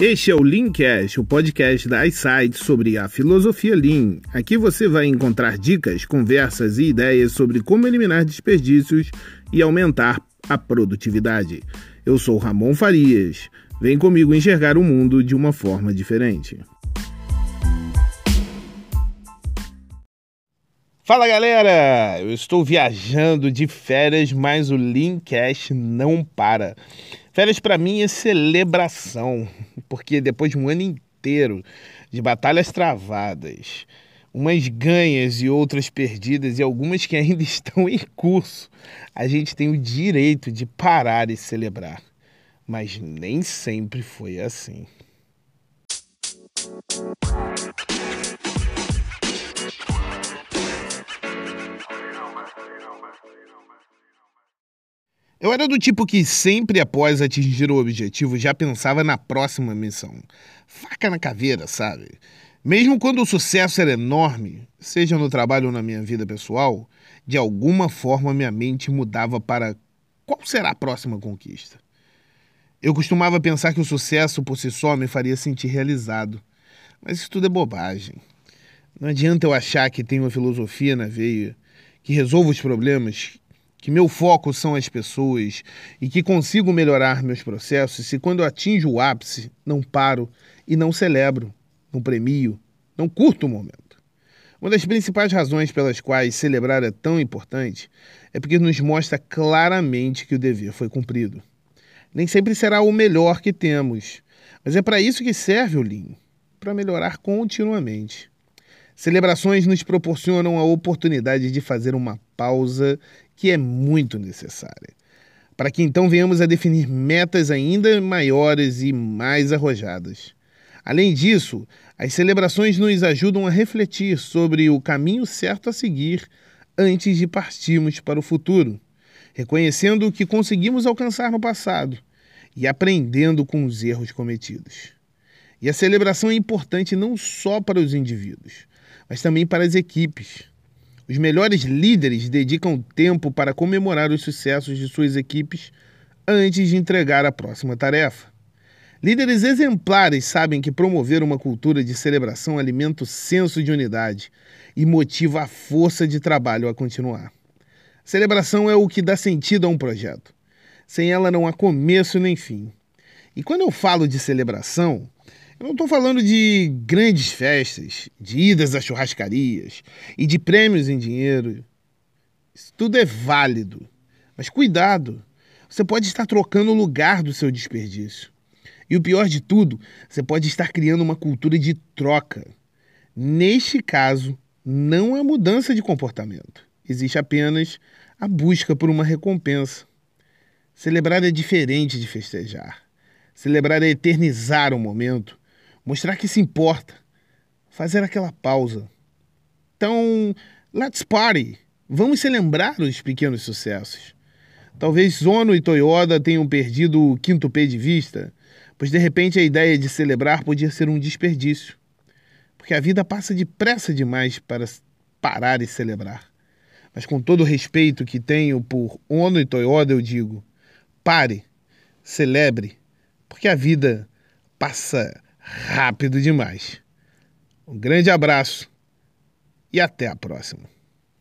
Este é o Leancast, o podcast da iSight sobre a filosofia Lean. Aqui você vai encontrar dicas, conversas e ideias sobre como eliminar desperdícios e aumentar a produtividade. Eu sou Ramon Farias. Vem comigo enxergar o mundo de uma forma diferente. Fala galera! Eu estou viajando de férias, mas o Leancast não para. Férias para mim é celebração, porque depois de um ano inteiro de batalhas travadas, umas ganhas e outras perdidas e algumas que ainda estão em curso, a gente tem o direito de parar e celebrar. Mas nem sempre foi assim. Eu era do tipo que sempre após atingir o objetivo já pensava na próxima missão. Faca na caveira, sabe? Mesmo quando o sucesso era enorme, seja no trabalho ou na minha vida pessoal, de alguma forma minha mente mudava para qual será a próxima conquista. Eu costumava pensar que o sucesso por si só me faria sentir realizado, mas isso tudo é bobagem. Não adianta eu achar que tenho uma filosofia na veia, que resolvo os problemas, que meu foco são as pessoas e que consigo melhorar meus processos se quando atinjo o ápice não paro e não celebro, não premio, não curto o momento. Uma das principais razões pelas quais celebrar é tão importante é porque nos mostra claramente que o dever foi cumprido. Nem sempre será o melhor que temos, mas é para isso que serve o Lean para melhorar continuamente. Celebrações nos proporcionam a oportunidade de fazer uma pausa que é muito necessária, para que então venhamos a definir metas ainda maiores e mais arrojadas. Além disso, as celebrações nos ajudam a refletir sobre o caminho certo a seguir antes de partirmos para o futuro, reconhecendo o que conseguimos alcançar no passado e aprendendo com os erros cometidos. E a celebração é importante não só para os indivíduos, mas também para as equipes. Os melhores líderes dedicam tempo para comemorar os sucessos de suas equipes antes de entregar a próxima tarefa. Líderes exemplares sabem que promover uma cultura de celebração alimenta o senso de unidade e motiva a força de trabalho a continuar. Celebração é o que dá sentido a um projeto. Sem ela não há começo nem fim. E quando eu falo de celebração, eu não estou falando de grandes festas, de idas a churrascarias e de prêmios em dinheiro. Isso tudo é válido. Mas cuidado, você pode estar trocando o lugar do seu desperdício. E o pior de tudo, você pode estar criando uma cultura de troca. Neste caso, não há mudança de comportamento. Existe apenas a busca por uma recompensa. Celebrar é diferente de festejar. Celebrar é eternizar o momento mostrar que se importa, fazer aquela pausa. Então, let's party! Vamos celebrar os pequenos sucessos. Talvez Zono e Toyota tenham perdido o quinto P de vista, pois de repente a ideia de celebrar podia ser um desperdício. Porque a vida passa depressa demais para parar e celebrar. Mas com todo o respeito que tenho por Ono e Toyota, eu digo: pare, celebre, porque a vida passa rápido demais. Um grande abraço e até a próxima.